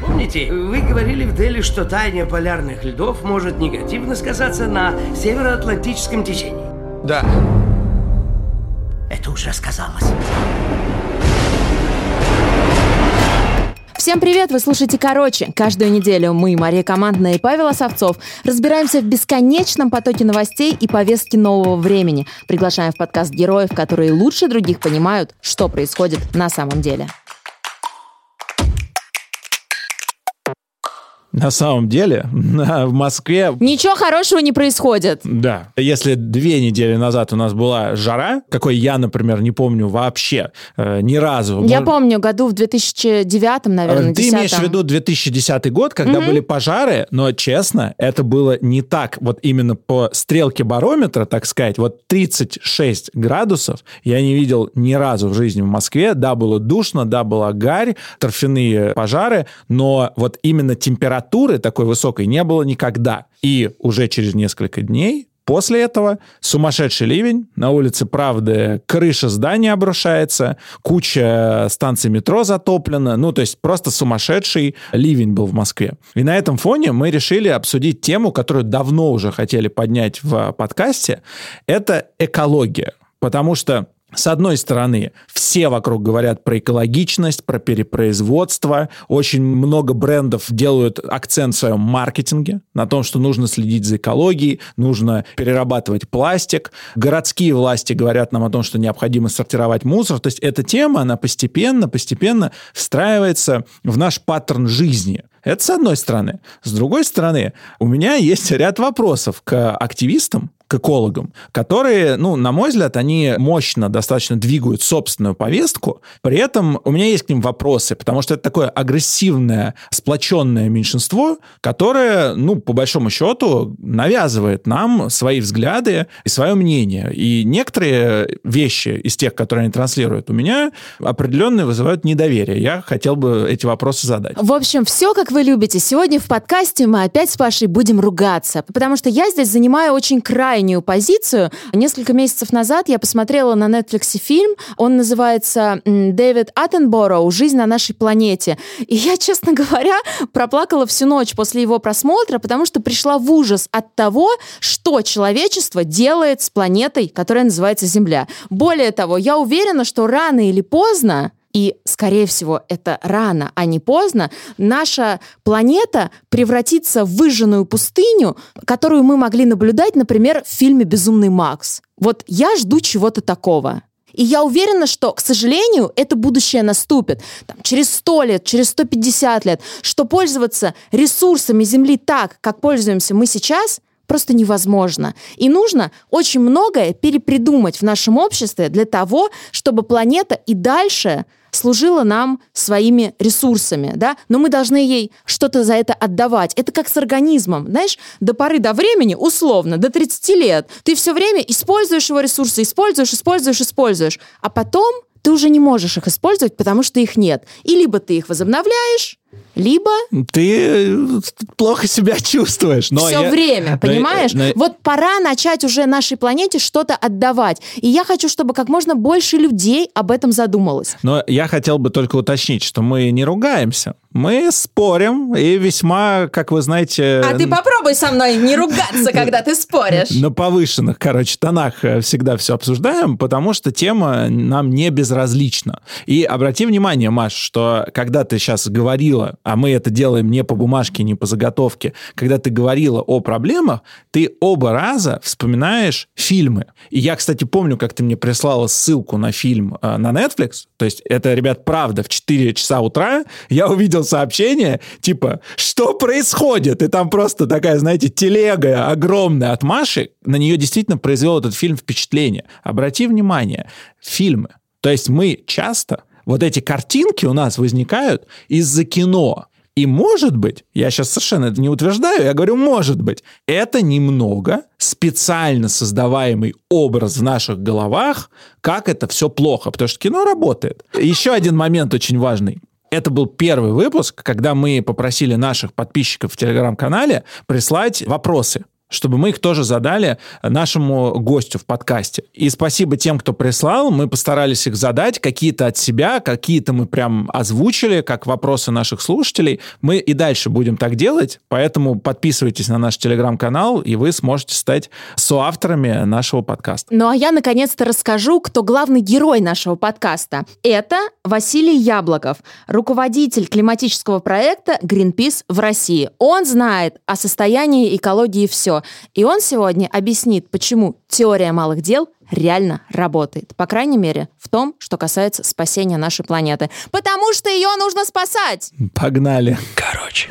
Помните, вы говорили в Дели, что таяние полярных льдов может негативно сказаться на североатлантическом течении? Да. Это уже сказалось. Всем привет! Вы слушаете «Короче». Каждую неделю мы, Мария Командная и Павел Осовцов, разбираемся в бесконечном потоке новостей и повестки нового времени. Приглашаем в подкаст героев, которые лучше других понимают, что происходит на самом деле. На самом деле, в Москве... Ничего хорошего не происходит. Да. Если две недели назад у нас была жара, какой я, например, не помню вообще э, ни разу. Я помню, году в 2009, наверное, Ты 10 имеешь в виду 2010 год, когда Мгм. были пожары, но, честно, это было не так. Вот именно по стрелке барометра, так сказать, вот 36 градусов я не видел ни разу в жизни в Москве. Да, было душно, да, была гарь, торфяные пожары, но вот именно температуры такой высокой не было никогда. И уже через несколько дней После этого сумасшедший ливень, на улице Правды крыша здания обрушается, куча станций метро затоплена, ну, то есть просто сумасшедший ливень был в Москве. И на этом фоне мы решили обсудить тему, которую давно уже хотели поднять в подкасте, это экология. Потому что с одной стороны, все вокруг говорят про экологичность, про перепроизводство. Очень много брендов делают акцент в своем маркетинге на том, что нужно следить за экологией, нужно перерабатывать пластик. Городские власти говорят нам о том, что необходимо сортировать мусор. То есть эта тема, она постепенно, постепенно встраивается в наш паттерн жизни. Это с одной стороны. С другой стороны, у меня есть ряд вопросов к активистам, к экологам, которые, ну, на мой взгляд, они мощно достаточно двигают собственную повестку. При этом у меня есть к ним вопросы, потому что это такое агрессивное, сплоченное меньшинство, которое, ну, по большому счету, навязывает нам свои взгляды и свое мнение. И некоторые вещи из тех, которые они транслируют, у меня определенно вызывают недоверие. Я хотел бы эти вопросы задать. В общем, все как вы любите. Сегодня в подкасте мы опять с Пашей будем ругаться, потому что я здесь занимаю очень крайнюю позицию. Несколько месяцев назад я посмотрела на Netflix фильм, он называется «Дэвид Аттенбороу. Жизнь на нашей планете». И я, честно говоря, проплакала всю ночь после его просмотра, потому что пришла в ужас от того, что человечество делает с планетой, которая называется Земля. Более того, я уверена, что рано или поздно и, скорее всего, это рано, а не поздно, наша планета превратится в выжженную пустыню, которую мы могли наблюдать, например, в фильме «Безумный Макс». Вот я жду чего-то такого. И я уверена, что, к сожалению, это будущее наступит там, через 100 лет, через 150 лет, что пользоваться ресурсами Земли так, как пользуемся мы сейчас, просто невозможно. И нужно очень многое перепридумать в нашем обществе для того, чтобы планета и дальше служила нам своими ресурсами, да, но мы должны ей что-то за это отдавать. Это как с организмом, знаешь, до поры до времени, условно, до 30 лет, ты все время используешь его ресурсы, используешь, используешь, используешь, а потом ты уже не можешь их использовать, потому что их нет. И либо ты их возобновляешь, либо Ты э, плохо себя чувствуешь. Но все я- время, но- понимаешь? но- Вот пора начать уже нашей планете что-то отдавать. И я хочу, чтобы как можно больше людей об этом задумалось. Но я хотел бы только уточнить, что мы не ругаемся. Мы спорим и весьма, как вы знаете... А ты попробуй со мной не ругаться, когда ты споришь. На повышенных, короче, тонах э, всегда все обсуждаем, потому что тема нам не безразлична. И обрати внимание, Маш, что когда ты сейчас говорила, а мы это делаем не по бумажке, не по заготовке, когда ты говорила о проблемах, ты оба раза вспоминаешь фильмы. И я, кстати, помню, как ты мне прислала ссылку на фильм э, на Netflix. То есть это, ребят, правда, в 4 часа утра я увидел сообщение, типа, что происходит? И там просто такая, знаете, телега огромная от Маши. На нее действительно произвел этот фильм впечатление. Обрати внимание, фильмы. То есть мы часто, вот эти картинки у нас возникают из-за кино. И может быть, я сейчас совершенно это не утверждаю, я говорю, может быть, это немного специально создаваемый образ в наших головах, как это все плохо, потому что кино работает. Еще один момент очень важный. Это был первый выпуск, когда мы попросили наших подписчиков в телеграм-канале прислать вопросы чтобы мы их тоже задали нашему гостю в подкасте. И спасибо тем, кто прислал. Мы постарались их задать, какие-то от себя, какие-то мы прям озвучили, как вопросы наших слушателей. Мы и дальше будем так делать, поэтому подписывайтесь на наш телеграм-канал, и вы сможете стать соавторами нашего подкаста. Ну а я наконец-то расскажу, кто главный герой нашего подкаста. Это Василий Яблоков, руководитель климатического проекта Greenpeace в России. Он знает о состоянии экологии все. И он сегодня объяснит, почему теория малых дел реально работает. По крайней мере, в том, что касается спасения нашей планеты. Потому что ее нужно спасать! Погнали. Короче.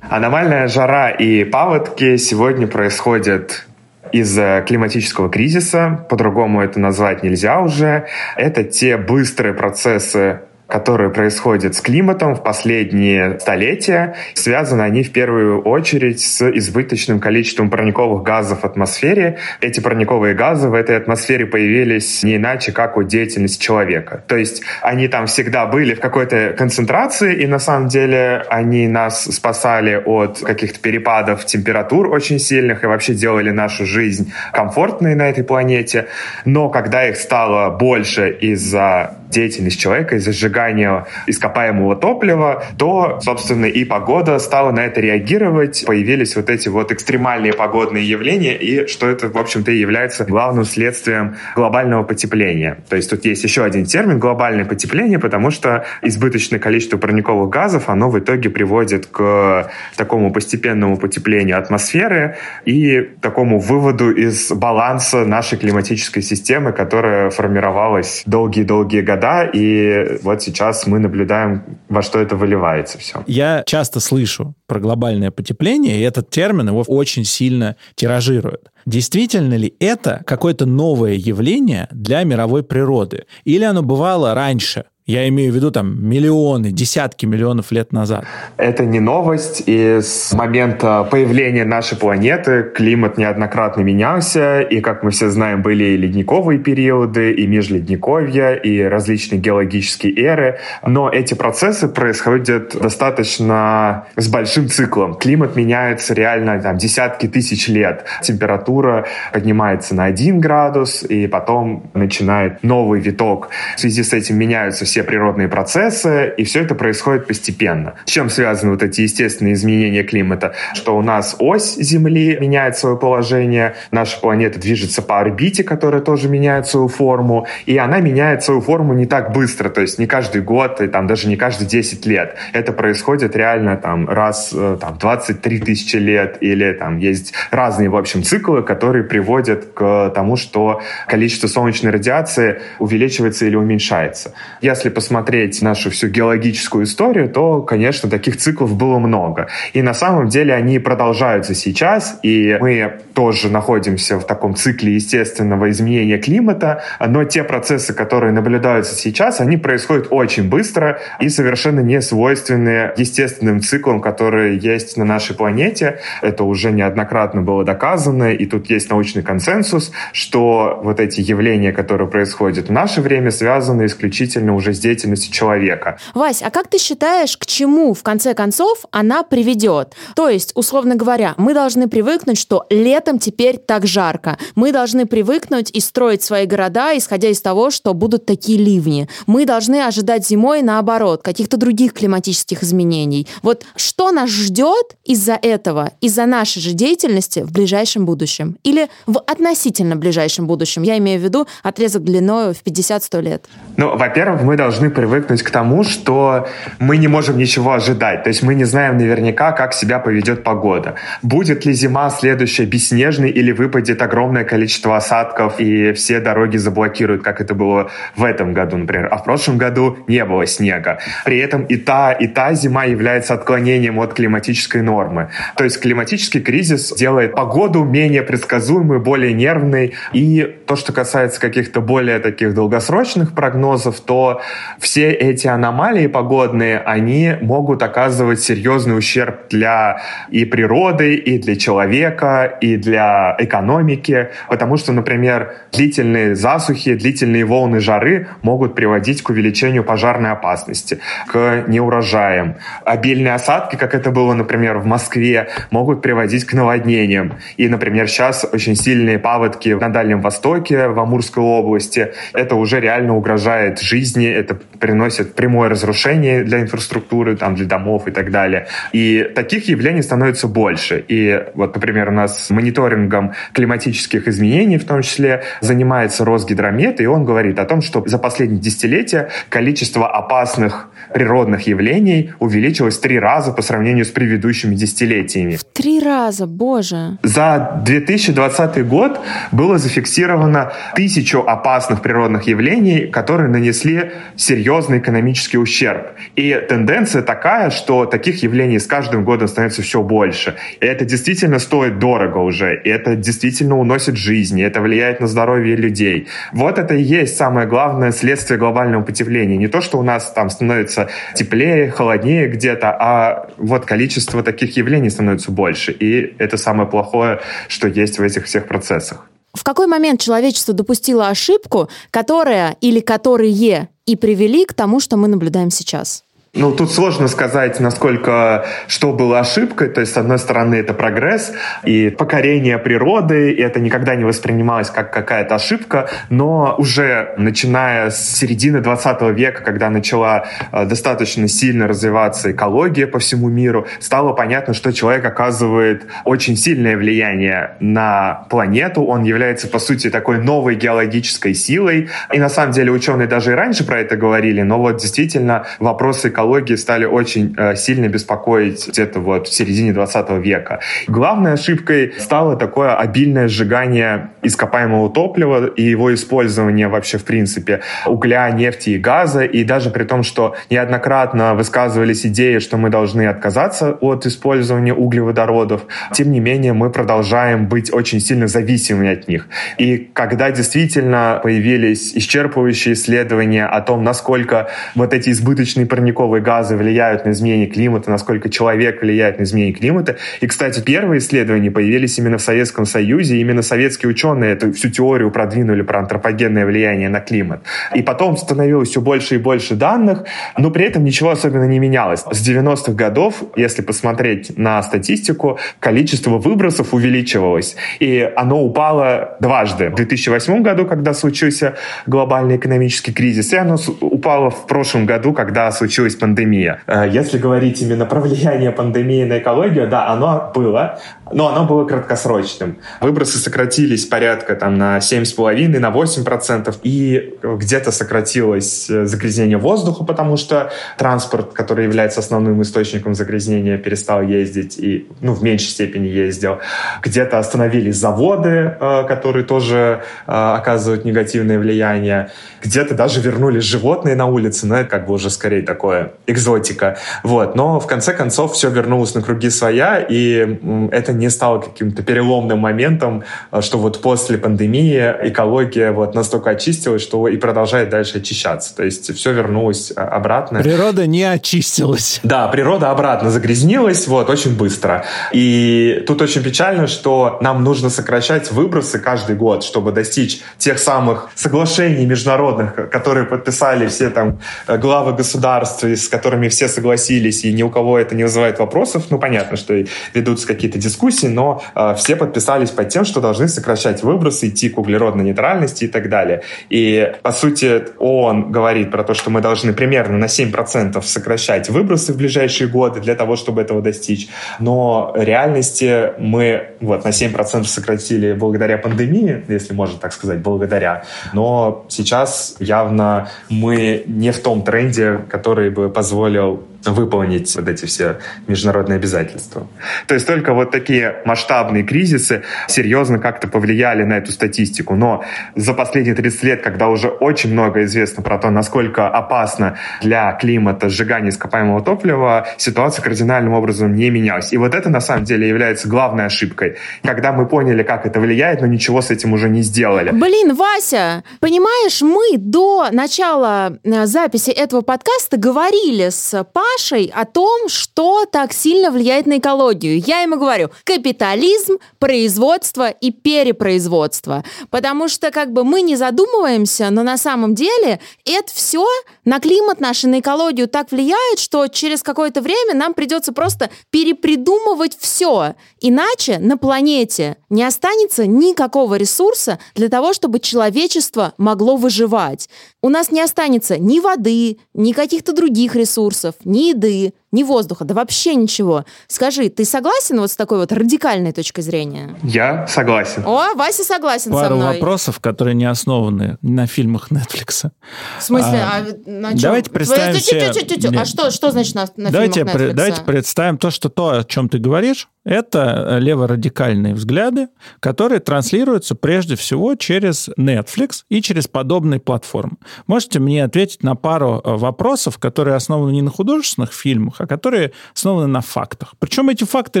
Аномальная жара и паводки сегодня происходят из-за климатического кризиса, по-другому это назвать нельзя уже. Это те быстрые процессы которые происходят с климатом в последние столетия. Связаны они в первую очередь с избыточным количеством парниковых газов в атмосфере. Эти парниковые газы в этой атмосфере появились не иначе, как от деятельности человека. То есть они там всегда были в какой-то концентрации, и на самом деле они нас спасали от каких-то перепадов температур очень сильных и вообще делали нашу жизнь комфортной на этой планете. Но когда их стало больше из-за деятельность человека, из-за сжигания ископаемого топлива, то, собственно, и погода стала на это реагировать, появились вот эти вот экстремальные погодные явления, и что это, в общем-то, и является главным следствием глобального потепления. То есть тут есть еще один термин глобальное потепление, потому что избыточное количество парниковых газов, оно в итоге приводит к такому постепенному потеплению атмосферы и такому выводу из баланса нашей климатической системы, которая формировалась долгие-долгие годы года, и вот сейчас мы наблюдаем, во что это выливается все. Я часто слышу про глобальное потепление, и этот термин его очень сильно тиражируют. Действительно ли это какое-то новое явление для мировой природы? Или оно бывало раньше? Я имею в виду там миллионы, десятки миллионов лет назад. Это не новость. И с момента появления нашей планеты климат неоднократно менялся. И, как мы все знаем, были и ледниковые периоды, и межледниковья, и различные геологические эры. Но эти процессы происходят достаточно с большим циклом. Климат меняется реально там, десятки тысяч лет. Температура поднимается на 1 градус, и потом начинает новый виток. В связи с этим меняются все все природные процессы, и все это происходит постепенно. С чем связаны вот эти естественные изменения климата? Что у нас ось Земли меняет свое положение, наша планета движется по орбите, которая тоже меняет свою форму, и она меняет свою форму не так быстро, то есть не каждый год, и там даже не каждые 10 лет. Это происходит реально там раз э, там, 23 тысячи лет, или там есть разные, в общем, циклы, которые приводят к тому, что количество солнечной радиации увеличивается или уменьшается. Если если посмотреть нашу всю геологическую историю, то, конечно, таких циклов было много. И на самом деле они продолжаются сейчас, и мы тоже находимся в таком цикле естественного изменения климата, но те процессы, которые наблюдаются сейчас, они происходят очень быстро и совершенно не свойственны естественным циклам, которые есть на нашей планете. Это уже неоднократно было доказано, и тут есть научный консенсус, что вот эти явления, которые происходят в наше время, связаны исключительно уже с деятельностью человека. Вась, а как ты считаешь, к чему в конце концов она приведет? То есть, условно говоря, мы должны привыкнуть, что летом теперь так жарко. Мы должны привыкнуть и строить свои города, исходя из того, что будут такие ливни. Мы должны ожидать зимой, наоборот, каких-то других климатических изменений. Вот что нас ждет из-за этого, из-за нашей же деятельности в ближайшем будущем? Или в относительно ближайшем будущем? Я имею в виду отрезок длиной в 50-100 лет. Ну, во-первых, мы должны привыкнуть к тому, что мы не можем ничего ожидать. То есть мы не знаем наверняка, как себя поведет погода. Будет ли зима следующая бесснежной или выпадет огромное количество осадков и все дороги заблокируют, как это было в этом году, например. А в прошлом году не было снега. При этом и та, и та зима является отклонением от климатической нормы. То есть климатический кризис делает погоду менее предсказуемой, более нервной. И то, что касается каких-то более таких долгосрочных прогнозов, то все эти аномалии погодные, они могут оказывать серьезный ущерб для и природы, и для человека, и для экономики, потому что, например, длительные засухи, длительные волны жары могут приводить к увеличению пожарной опасности, к неурожаям. Обильные осадки, как это было, например, в Москве, могут приводить к наводнениям. И, например, сейчас очень сильные паводки на Дальнем Востоке, в Амурской области. Это уже реально угрожает жизни, это приносит прямое разрушение для инфраструктуры, там, для домов и так далее. И таких явлений становится больше. И вот, например, у нас мониторингом климатических изменений в том числе занимается Росгидромет, и он говорит о том, что за последние десятилетия количество опасных природных явлений увеличилось в три раза по сравнению с предыдущими десятилетиями. В три раза, боже. За 2020 год было зафиксировано тысячу опасных природных явлений, которые нанесли серьезный экономический ущерб. И тенденция такая, что таких явлений с каждым годом становится все больше. И это действительно стоит дорого уже, и это действительно уносит жизни, это влияет на здоровье людей. Вот это и есть самое главное следствие глобального потепления. Не то, что у нас там становится теплее, холоднее где-то, а вот количество таких явлений становится больше. И это самое плохое, что есть в этих всех процессах. В какой момент человечество допустило ошибку, которая или которые и привели к тому, что мы наблюдаем сейчас? Ну, тут сложно сказать, насколько что было ошибкой. То есть, с одной стороны, это прогресс и покорение природы, и это никогда не воспринималось как какая-то ошибка, но уже начиная с середины 20 века, когда начала э, достаточно сильно развиваться экология по всему миру, стало понятно, что человек оказывает очень сильное влияние на планету. Он является, по сути, такой новой геологической силой. И на самом деле ученые даже и раньше про это говорили, но вот действительно вопросы экологии технологии стали очень э, сильно беспокоить где-то вот в середине 20 века. Главной ошибкой стало такое обильное сжигание ископаемого топлива и его использование вообще в принципе угля, нефти и газа. И даже при том, что неоднократно высказывались идеи, что мы должны отказаться от использования углеводородов, тем не менее мы продолжаем быть очень сильно зависимыми от них. И когда действительно появились исчерпывающие исследования о том, насколько вот эти избыточные парниковые парниковые газы влияют на изменение климата, насколько человек влияет на изменение климата. И, кстати, первые исследования появились именно в Советском Союзе, именно советские ученые эту всю теорию продвинули про антропогенное влияние на климат. И потом становилось все больше и больше данных, но при этом ничего особенно не менялось. С 90-х годов, если посмотреть на статистику, количество выбросов увеличивалось, и оно упало дважды. В 2008 году, когда случился глобальный экономический кризис, и оно упало в прошлом году, когда случилась пандемия. Э, если говорить именно про влияние пандемии на экологию, да, оно было, но оно было краткосрочным. Выбросы сократились порядка там, на 7,5, на 8%, и где-то сократилось э, загрязнение воздуха, потому что транспорт, который является основным источником загрязнения, перестал ездить и ну, в меньшей степени ездил. Где-то остановились заводы, э, которые тоже оказывают негативное влияние. Где-то даже вернулись животные на улице, но это как бы уже скорее такое экзотика. Вот. Но в конце концов все вернулось на круги своя, и это не стало каким-то переломным моментом, э, что вот после пандемии экология вот настолько очистилась, что и продолжает дальше очищаться. То есть все вернулось э, обратно. Природа не очистилась. Да, природа обратно загрязнилась вот очень быстро. И тут очень печально, что нам нужно сокращать выбросы каждый год, чтобы достичь тех самых соглашений международных, которые подписали все там э, главы государств, с которыми все согласились, и ни у кого это не вызывает вопросов. Ну, понятно, что ведутся какие-то дискуссии, но э, все подписались под тем, что должны сокращать выбросы, идти к углеродной нейтральности и так далее. И, по сути, ООН говорит про то, что мы должны примерно на 7% сокращать выбросы в ближайшие годы для того, чтобы этого достичь. Но реальности мы вот на 7% сократили благодаря пандемии, если можно так сказать, благодаря. Но сейчас явно мы не в том тренде, который бы позволил выполнить вот эти все международные обязательства. То есть только вот такие масштабные кризисы серьезно как-то повлияли на эту статистику. Но за последние 30 лет, когда уже очень много известно про то, насколько опасно для климата сжигание ископаемого топлива, ситуация кардинальным образом не менялась. И вот это на самом деле является главной ошибкой. Когда мы поняли, как это влияет, но ничего с этим уже не сделали. Блин, Вася, понимаешь, мы до начала э, записи этого подкаста говорили с Пашей о том, что так сильно влияет на экологию. Я ему говорю, капитализм, производство и перепроизводство. Потому что как бы мы не задумываемся, но на самом деле это все на климат наш и на экологию так влияет, что через какое-то время нам придется просто перепридумывать все. Иначе на планете не останется никакого ресурса для того, чтобы человечество могло выживать. У нас не останется ни воды, ни каких-то других ресурсов, ни еды, ни воздуха, да вообще ничего. Скажи, ты согласен вот с такой вот радикальной точкой зрения? Я согласен. О, Вася согласен Пару со мной. вопросов, которые не основаны на фильмах Netflix. В смысле, А, а, на чём? давайте представим себе-. А что, что значит на, на давайте, фильмах Netflix? давайте представим то, что то, о чем ты говоришь, это э, леворадикальные взгляды, которые транслируются прежде всего через Netflix и через подобные платформы. Можете мне ответить на пару э, вопросов, которые основаны не на художественных фильмах, а которые основаны на фактах. Причем эти факты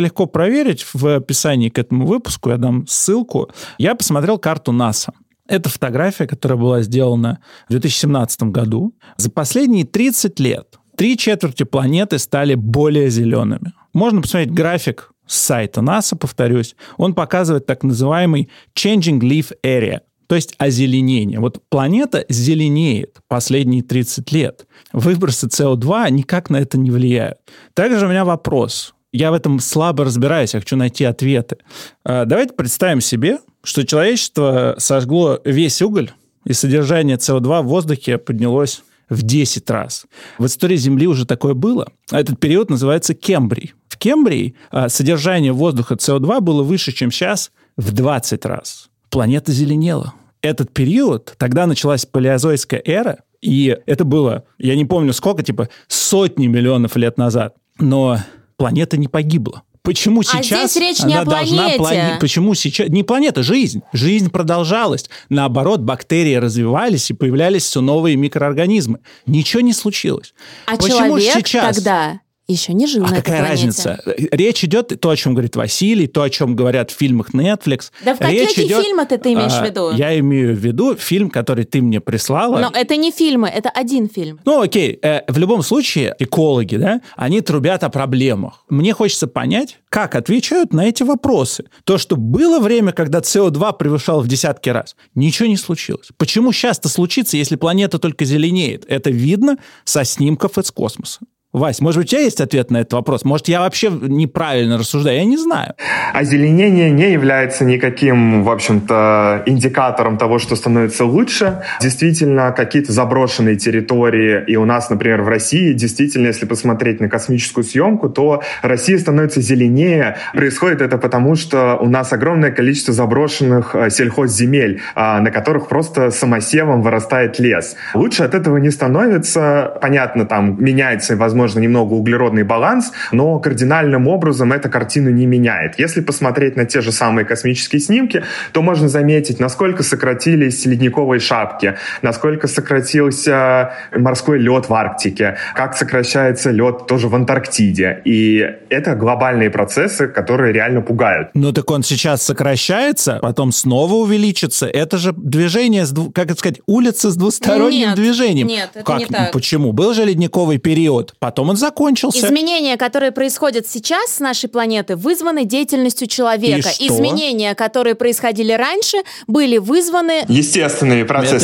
легко проверить в описании к этому выпуску. Я дам ссылку. Я посмотрел карту НАСА. Это фотография, которая была сделана в 2017 году. За последние 30 лет три четверти планеты стали более зелеными. Можно посмотреть график с сайта НАСА, повторюсь. Он показывает так называемый changing leaf area, то есть озеленение. Вот планета зеленеет последние 30 лет. Выбросы СО2 никак на это не влияют. Также у меня вопрос. Я в этом слабо разбираюсь, я хочу найти ответы. А, Давайте представим себе, что человечество сожгло весь уголь, и содержание СО2 в воздухе поднялось в 10 раз. В истории Земли уже такое было. Этот период называется Кембрий. В Кембрии а, содержание воздуха СО2 было выше, чем сейчас, в 20 раз. Планета зеленела. Этот период, тогда началась палеозойская эра, и это было, я не помню сколько, типа сотни миллионов лет назад. Но планета не погибла. Почему А сейчас здесь речь не она о должна плани- Почему сейчас... Не планета, жизнь. Жизнь продолжалась. Наоборот, бактерии развивались и появлялись все новые микроорганизмы. Ничего не случилось. А Почему человек сейчас? тогда еще не жил А на этой какая планете. разница? Речь идет то, о чем говорит Василий, то, о чем говорят в фильмах Netflix. Да в Речь эти идет- фильмы-то ты имеешь А, в виду? Я имею в виду фильм, который ты мне прислала. Но это не фильмы, это один фильм. Ну, окей, э, в любом случае, экологи, да, они трубят о проблемах. Мне хочется понять, как отвечают на эти вопросы. То, что было время, когда СО2 превышал в десятки раз, ничего не случилось. Почему сейчас-то случится, если планета только зеленеет? Это видно со снимков из космоса. Вась, может быть, у тебя есть ответ на этот вопрос? Может, я вообще неправильно рассуждаю? Я не знаю. Озеленение не является никаким, в общем-то, индикатором того, что становится лучше. Действительно, какие-то заброшенные территории, и у нас, например, в России, действительно, если посмотреть на космическую съемку, то Россия становится зеленее. Происходит это потому, что у нас огромное количество заброшенных э, сельхозземель, а, на которых просто самосевом вырастает лес. Лучше от этого не становится. Понятно, там меняется, возможно, немного углеродный баланс, но кардинальным образом эта картину не меняет. Если посмотреть на те же самые космические снимки, то можно заметить, насколько сократились ледниковые шапки, насколько сократился морской лед в Арктике, как сокращается лед тоже в Антарктиде. И это глобальные процессы, которые реально пугают. Ну так он сейчас сокращается, потом снова увеличится. Это же движение, с как это сказать, улица с двусторонним Нет, движением. нет, это как? не так. Почему? Был же ледниковый период, потом он закончился. Изменения, которые происходят сейчас с нашей планеты, вызваны деятельностью человека. И что? Изменения, которые происходили раньше, были вызваны...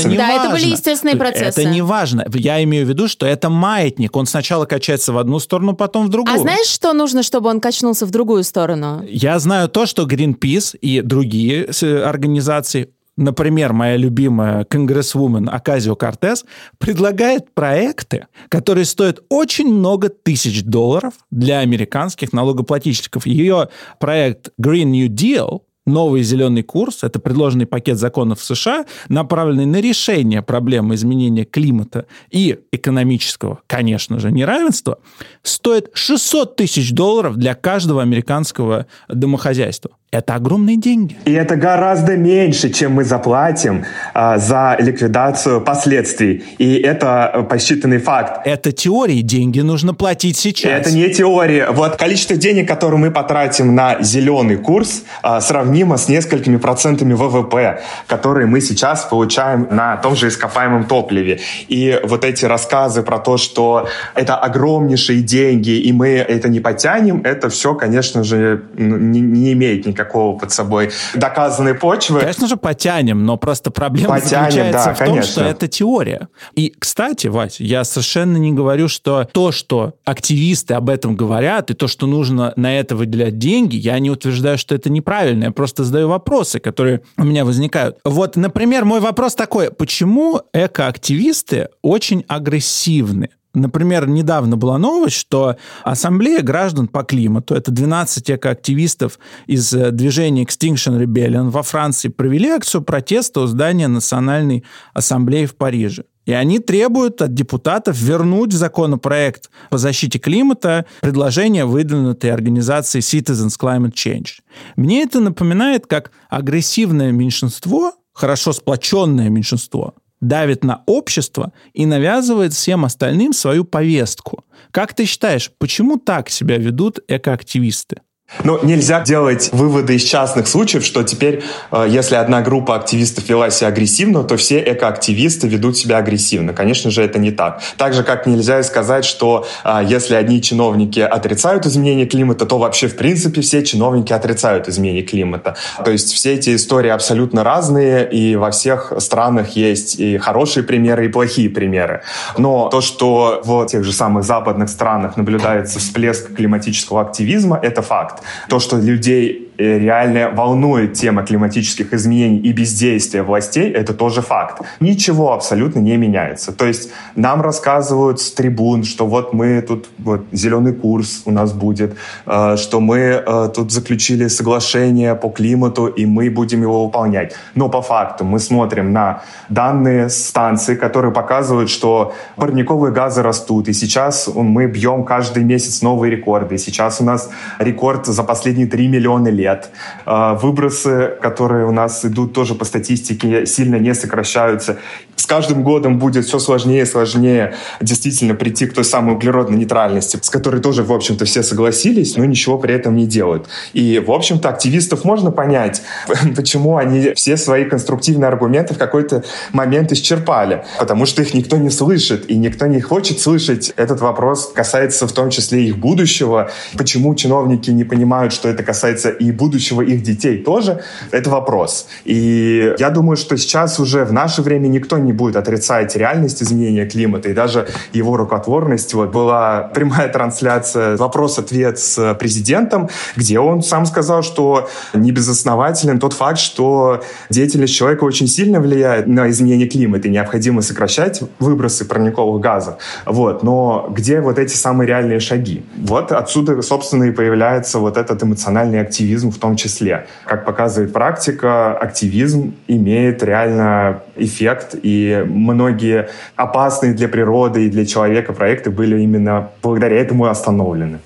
Это не Да, это важно. были естественные процессы. Это не важно. Я имею в виду, что это маятник. Он сначала качается в одну сторону, потом в другую. А знаешь, что нужно, чтобы он качнулся в другую сторону? Я знаю то, что Greenpeace и другие э, организации Например, моя любимая конгрессвумен Аказио Кортес предлагает проекты, которые стоят очень много тысяч долларов для американских налогоплательщиков. Ее проект Green New Deal Новый зеленый курс – это предложенный пакет законов в США, направленный на решение проблемы изменения климата и экономического, конечно же, неравенства, стоит 600 тысяч долларов для каждого американского домохозяйства. Это огромные деньги. И это гораздо меньше, чем мы заплатим а, за ликвидацию последствий. И это посчитанный факт. Это теории, деньги нужно платить сейчас. Это не теория. Вот количество денег, которые мы потратим на зеленый курс, а, сравнимо с несколькими процентами ВВП, которые мы сейчас получаем на том же ископаемом топливе. И вот эти рассказы про то, что это огромнейшие деньги, и мы это не потянем, это все, конечно же, не, не имеет никакого никакого под собой доказанной почвы. Конечно же, потянем, но просто проблема потянем, заключается да, в том, конечно. что это теория. И, кстати, Вась, я совершенно не говорю, что то, что активисты об этом говорят, и то, что нужно на это выделять деньги, я не утверждаю, что это неправильно. Я просто задаю вопросы, которые у меня возникают. Вот, например, мой вопрос такой. Почему экоактивисты очень агрессивны? Например, недавно была новость, что Ассамблея граждан по климату, это 12 экоактивистов из э, движения Extinction Rebellion во Франции, провели акцию протеста у здания Национальной Ассамблеи в Париже. И они требуют от депутатов вернуть в законопроект по защите климата предложение, выдвинутое организацией Citizens Climate Change. Мне это напоминает, как агрессивное меньшинство, хорошо сплоченное меньшинство, давит на общество и навязывает всем остальным свою повестку. Как ты считаешь, почему так себя ведут экоактивисты? Но нельзя делать выводы из частных случаев, что теперь, э, если одна группа активистов вела себя агрессивно, то все экоактивисты ведут себя агрессивно. Конечно же, это не так. Так же, как нельзя сказать, что э, если одни чиновники отрицают изменение климата, то вообще, в принципе, все чиновники отрицают изменение климата. То есть все эти истории абсолютно разные, и во всех странах есть и хорошие примеры, и плохие примеры. Но то, что в тех же самых западных странах наблюдается всплеск климатического активизма, это факт. То, что людей реально волнует тема климатических изменений и бездействия властей, это тоже факт. Ничего абсолютно не меняется. То есть нам рассказывают с трибун, что вот мы тут, вот зеленый курс у нас будет, э, что мы э, тут заключили соглашение по климату, и мы будем его выполнять. Но по факту мы смотрим на данные станции, которые показывают, что парниковые газы растут, и сейчас мы бьем каждый месяц новые рекорды. И сейчас у нас рекорд за последние 3 миллиона лет лет. А, выбросы, которые у нас идут тоже по статистике, сильно не сокращаются. С каждым годом будет все сложнее и сложнее действительно прийти к той самой углеродной нейтральности, с которой тоже, в общем-то, все согласились, но ничего при этом не делают. И, в общем-то, активистов можно понять, почему они все свои конструктивные аргументы в какой-то момент исчерпали. Потому что их никто не слышит, и никто не хочет слышать. Этот вопрос касается в том числе их будущего. Почему чиновники не понимают, что это касается и будущего их детей тоже, это вопрос. И я думаю, что сейчас уже в наше время никто не будет отрицать реальность изменения климата и даже его рукотворность. Вот была прямая трансляция вопрос-ответ с президентом, где он сам сказал, что не безоснователен тот факт, что деятельность человека очень сильно влияет на изменение климата и необходимо сокращать выбросы парниковых газов. Вот. Но где вот эти самые реальные шаги? Вот отсюда, собственно, и появляется вот этот эмоциональный активизм в том числе. Как показывает практика, активизм имеет реально эффект, и многие опасные для природы и для человека проекты были именно благодаря этому остановлены.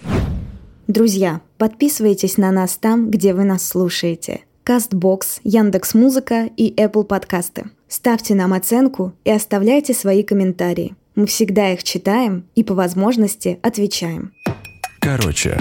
Друзья, подписывайтесь на нас там, где вы нас слушаете. Castbox, Яндекс.Музыка и Apple подкасты. Ставьте нам оценку и оставляйте свои комментарии. Мы всегда их читаем и по возможности отвечаем. Короче.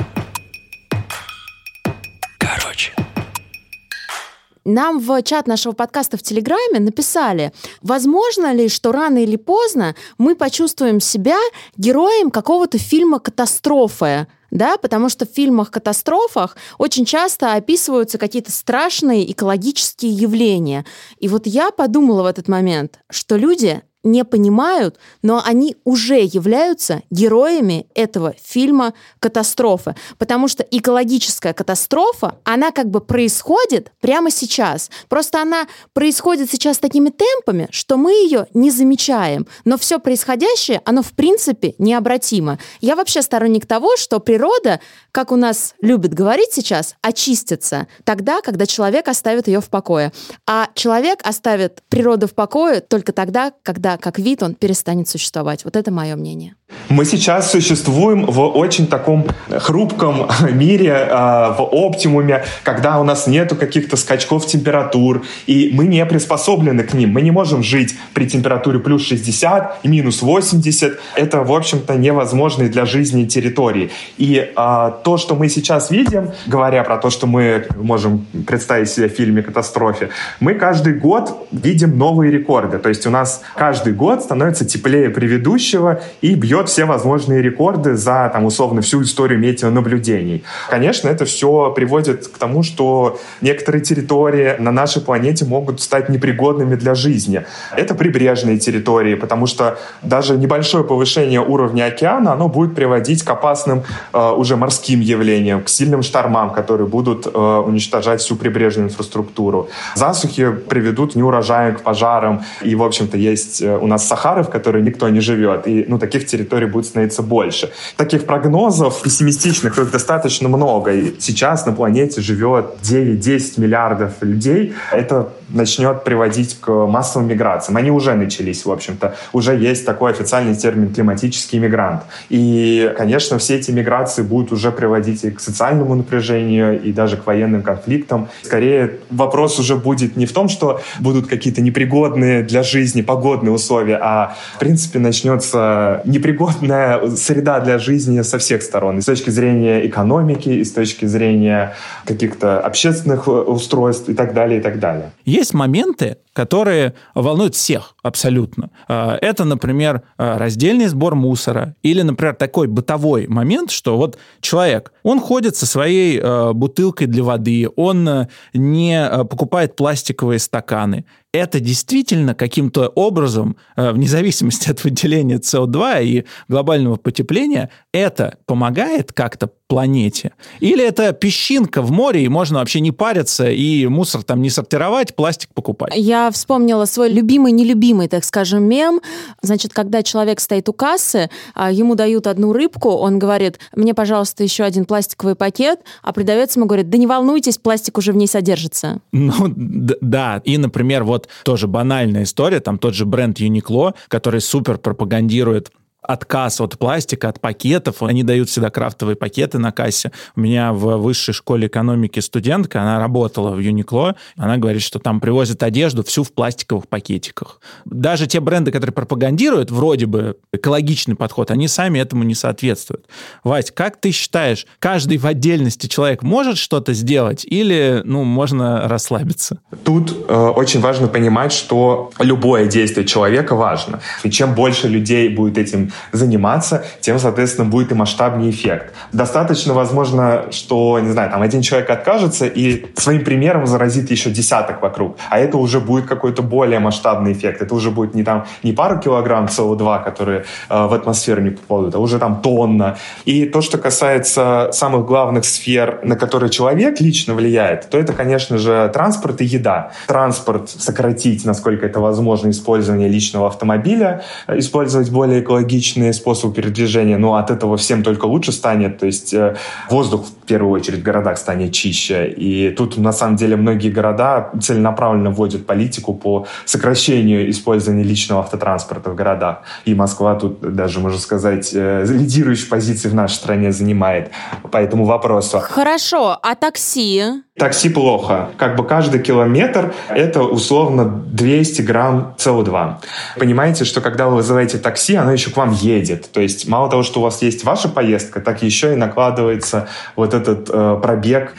Нам в чат нашего подкаста в Телеграме написали, возможно ли, что рано или поздно мы почувствуем себя героем какого-то фильма «Катастрофы», да, потому что в фильмах-катастрофах очень часто описываются какие-то страшные экологические явления. И вот я подумала в этот момент, что люди не понимают, но они уже являются героями этого фильма «Катастрофы». Потому что экологическая катастрофа, она как бы происходит прямо сейчас. Просто она происходит сейчас такими темпами, что мы ее не замечаем. Но все происходящее, оно в принципе необратимо. Я вообще сторонник того, что природа, как у нас любят говорить сейчас, очистится тогда, когда человек оставит ее в покое. А человек оставит природу в покое только тогда, когда как вид он перестанет существовать. Вот это мое мнение. Мы сейчас существуем в очень таком хрупком мире, а, в оптимуме, когда у нас нету каких-то скачков температур, и мы не приспособлены к ним. Мы не можем жить при температуре плюс 60 и минус 80. Это, в общем-то, невозможные для жизни территории. И а, то, что мы сейчас видим, говоря про то, что мы можем представить себе в фильме «Катастрофе», мы каждый год видим новые рекорды. То есть у нас каждый год становится теплее предыдущего и бьет все возможные рекорды за, там, условно, всю историю метеонаблюдений. Конечно, это все приводит к тому, что некоторые территории на нашей планете могут стать непригодными для жизни. Это прибрежные территории, потому что даже небольшое повышение уровня океана, оно будет приводить к опасным э, уже морским явлениям, к сильным штормам, которые будут э, уничтожать всю прибрежную инфраструктуру. Засухи приведут к неурожаям, к пожарам. И, в общем-то, есть у нас Сахары, в которой никто не живет. И ну, таких территорий будет становиться больше. Таких прогнозов пессимистичных их достаточно много. И сейчас на планете живет 9-10 миллиардов людей. Это начнет приводить к массовым миграциям. Они уже начались, в общем-то. Уже есть такой официальный термин «климатический мигрант». И, конечно, все эти миграции будут уже приводить и к социальному напряжению, и даже к военным конфликтам. Скорее, вопрос уже будет не в том, что будут какие-то непригодные для жизни погодные условия, а, в принципе, начнется непригодная среда для жизни со всех сторон. И с точки зрения экономики, и с точки зрения каких-то общественных устройств и так далее, и так далее. Есть моменты, которые волнуют всех абсолютно. А, это, например, а, раздельный сбор мусора или, например, такой бытовой момент, что вот человек, он ходит со своей а, бутылкой для воды, он не покупает пластиковые стаканы это действительно каким-то образом, вне зависимости от выделения СО2 и глобального потепления, это помогает как-то планете? Или это песчинка в море, и можно вообще не париться, и мусор там не сортировать, пластик покупать? Я вспомнила свой любимый-нелюбимый, так скажем, мем. Значит, когда человек стоит у кассы, а, ему дают одну рыбку, он говорит, мне, пожалуйста, еще один пластиковый пакет, а продавец ему говорит, да не волнуйтесь, пластик уже в ней содержится. Ну, да. И, например, вот тоже банальная история, там тот же бренд Uniqlo, который супер пропагандирует отказ от пластика, от пакетов. Они дают всегда крафтовые пакеты на кассе. У меня в высшей школе экономики студентка, она работала в Юникло, она говорит, что там привозят одежду всю в пластиковых пакетиках. Даже те бренды, которые пропагандируют вроде бы экологичный подход, они сами этому не соответствуют. Вась, как ты считаешь, каждый в отдельности человек может что-то сделать или, ну, можно расслабиться? Тут э, очень важно понимать, что любое действие человека важно. И чем больше людей будет этим заниматься, тем, соответственно, будет и масштабнее эффект. Достаточно, возможно, что, не знаю, там один человек откажется и своим примером заразит еще десяток вокруг, а это уже будет какой-то более масштабный эффект. Это уже будет не там не пару килограмм СО2, которые э, в атмосферу не попадут, а уже там тонна. И то, что касается самых главных сфер, на которые человек лично влияет, то это, конечно же, транспорт и еда. Транспорт сократить, насколько это возможно, использование личного автомобиля, э, использовать более экологично личные способы передвижения, но от этого всем только лучше станет. То есть э, воздух в первую очередь в городах станет чище. И тут на самом деле многие города целенаправленно вводят политику по сокращению использования личного автотранспорта в городах. И Москва тут даже, можно сказать, э, лидирующие позиции в нашей стране занимает по этому вопросу. Хорошо, а такси? Такси плохо. Как бы каждый километр — это условно 200 грамм СО2. Понимаете, что когда вы вызываете такси, оно еще к вам едет. То есть мало того, что у вас есть ваша поездка, так еще и накладывается вот этот э, пробег.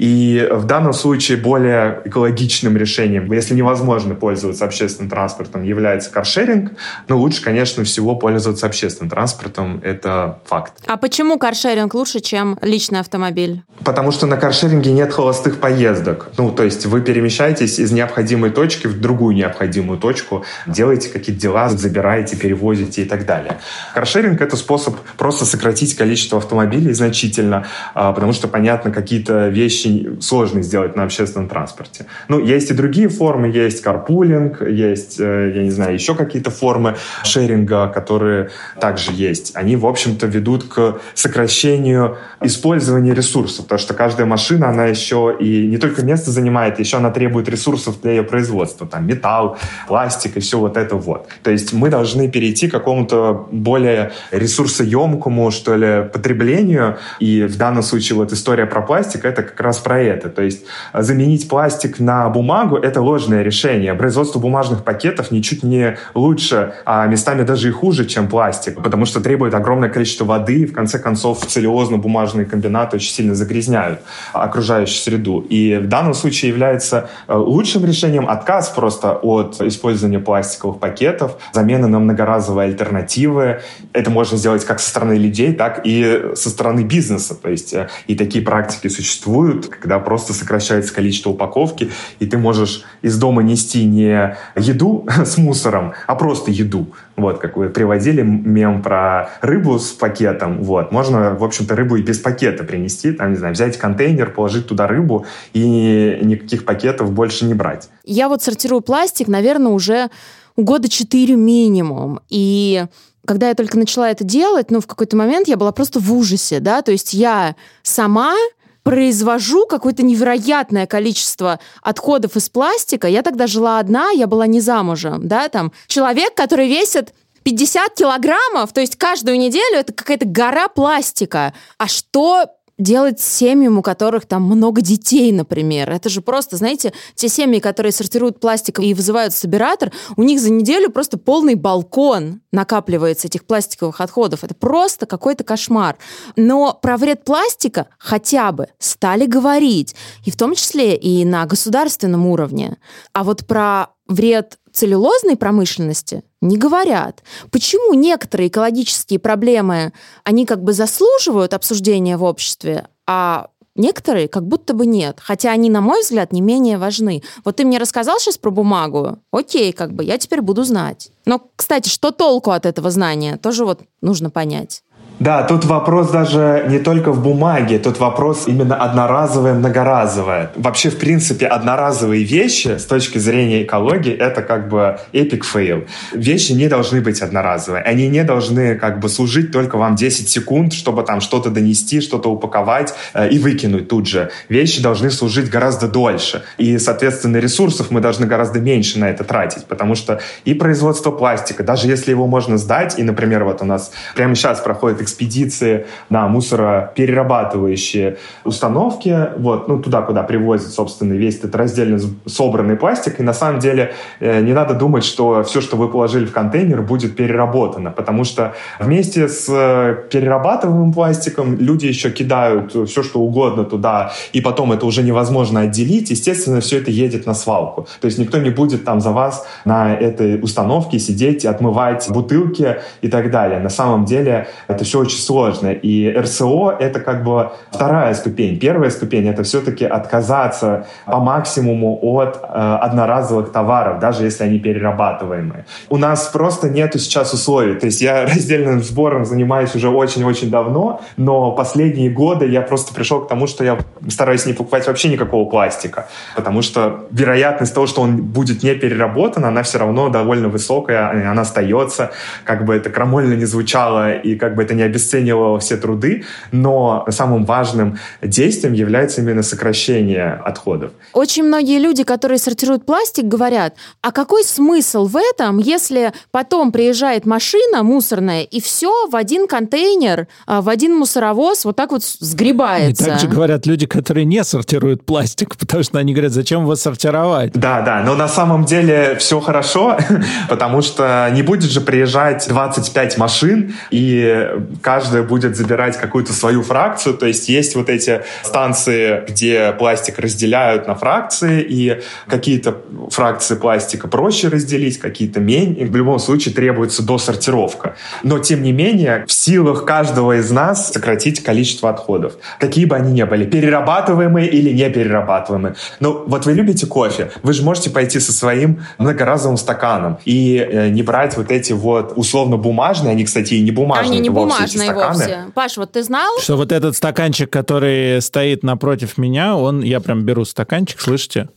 И в данном случае более экологичным решением, если невозможно пользоваться общественным транспортом, является каршеринг. Но лучше, конечно, всего пользоваться общественным транспортом. Это факт. А почему каршеринг лучше, чем личный автомобиль? Потому что на каршеринге нет холостых поездок. Ну, то есть вы перемещаетесь из необходимой точки в другую необходимую точку, делаете какие-то дела, забираете, перевозите и так далее. Каршеринг — это способ просто сократить количество автомобилей значительно, а, потому что, понятно, какие-то вещи сложно сделать на общественном транспорте. Ну, есть и другие формы, есть карпулинг, есть, э, я не знаю, еще какие-то формы шеринга, которые также есть. Они, в общем-то, ведут к сокращению использования ресурсов, потому что каждая машина, она еще и не только место занимает, еще она требует ресурсов для ее производства, там металл, пластик и все вот это вот. То есть мы должны перейти к какому-то более ресурсоемкому, что ли, потреблению, и в данном случае вот история про пластик, это как раз про это. То есть заменить пластик на бумагу — это ложное решение. Производство бумажных пакетов ничуть не лучше, а местами даже и хуже, чем пластик, потому что требует огромное количество воды, и в конце концов целлюлозно-бумажные комбинаты очень сильно загрязняют окружающую среду. И в данном случае является э, лучшим решением отказ просто от использования пластиковых пакетов, замена на многоразовые альтернативы. Это можно сделать как со стороны людей, так и со стороны бизнеса. То есть э, и такие практики существуют, когда просто сокращается количество упаковки, и ты можешь из дома нести не еду с мусором, а просто еду. Вот, как вы приводили мем про рыбу с пакетом. Вот, можно, в общем-то, рыбу и без пакета принести, там, не знаю, взять контейнер, положить туда рыбу и никаких пакетов больше не брать. Я вот сортирую пластик, наверное, уже года четыре минимум. И когда я только начала это делать, ну, в какой-то момент я была просто в ужасе, да, то есть я сама произвожу какое-то невероятное количество отходов из пластика. Я тогда жила одна, я была не замужем, да, там человек, который весит 50 килограммов, то есть каждую неделю это какая-то гора пластика. А что делать семьям, у которых там много детей, например. Это же просто, знаете, те семьи, которые сортируют пластик и вызывают собиратор, у них за неделю просто полный балкон накапливается этих пластиковых отходов. Это просто какой-то кошмар. Но про вред пластика хотя бы стали говорить, и в том числе и на государственном уровне. А вот про вред целлюлозной промышленности не говорят. Почему некоторые экологические проблемы, они как бы заслуживают обсуждения в обществе, а некоторые как будто бы нет. Хотя они, на мой взгляд, не менее важны. Вот ты мне рассказал сейчас про бумагу. Окей, как бы я теперь буду знать. Но, кстати, что толку от этого знания? Тоже вот нужно понять. Да, тут вопрос даже не только в бумаге, тут вопрос именно одноразовое, многоразовое. Вообще, в принципе, одноразовые вещи с точки зрения экологии это как бы epic fail. Вещи не должны быть одноразовые. Они не должны как бы служить только вам 10 секунд, чтобы там что-то донести, что-то упаковать э, и выкинуть тут же. Вещи должны служить гораздо дольше. И, соответственно, ресурсов мы должны гораздо меньше на это тратить, потому что и производство пластика, даже если его можно сдать, и, например, вот у нас прямо сейчас проходит экспедиции на мусороперерабатывающие установки, вот, ну, туда, куда привозят, собственно, весь этот раздельно собранный пластик, и на самом деле э, не надо думать, что все, что вы положили в контейнер, будет переработано, потому что вместе с э, перерабатываемым пластиком люди еще кидают все, что угодно туда, и потом это уже невозможно отделить, естественно, все это едет на свалку. То есть никто не будет там за вас на этой установке сидеть отмывать бутылки и так далее. На самом деле это все очень сложно. И РСО — это как бы вторая ступень. Первая ступень — это все-таки отказаться по максимуму от э, одноразовых товаров, даже если они перерабатываемые. У нас просто нету сейчас условий. То есть я раздельным сбором занимаюсь уже очень-очень давно, но последние годы я просто пришел к тому, что я стараюсь не покупать вообще никакого пластика, потому что вероятность того, что он будет не переработан, она все равно довольно высокая, она остается, как бы это крамольно не звучало, и как бы это не обесценивало все труды, но самым важным действием является именно сокращение отходов. Очень многие люди, которые сортируют пластик, говорят, а какой смысл в этом, если потом приезжает машина мусорная и все в один контейнер, а, в один мусоровоз вот так вот сгребается. И также говорят люди, которые не сортируют пластик, потому что они говорят, зачем его сортировать? Да, да, но на самом деле все хорошо, потому что не будет же приезжать 25 машин и каждая будет забирать какую-то свою фракцию, то есть есть вот эти станции, где пластик разделяют на фракции, и какие-то фракции пластика проще разделить, какие-то менее. В любом случае требуется досортировка. Но, тем не менее, в силах каждого из нас сократить количество отходов. Какие бы они ни были, перерабатываемые или не перерабатываемые. Ну, вот вы любите кофе, вы же можете пойти со своим многоразовым стаканом и э, не брать вот эти вот условно бумажные, они, кстати, и не бумажные. Они не бумажные вовсе. Паш, вот ты знал? Что вот этот стаканчик, который стоит напротив меня, он, я прям беру стаканчик, слышите?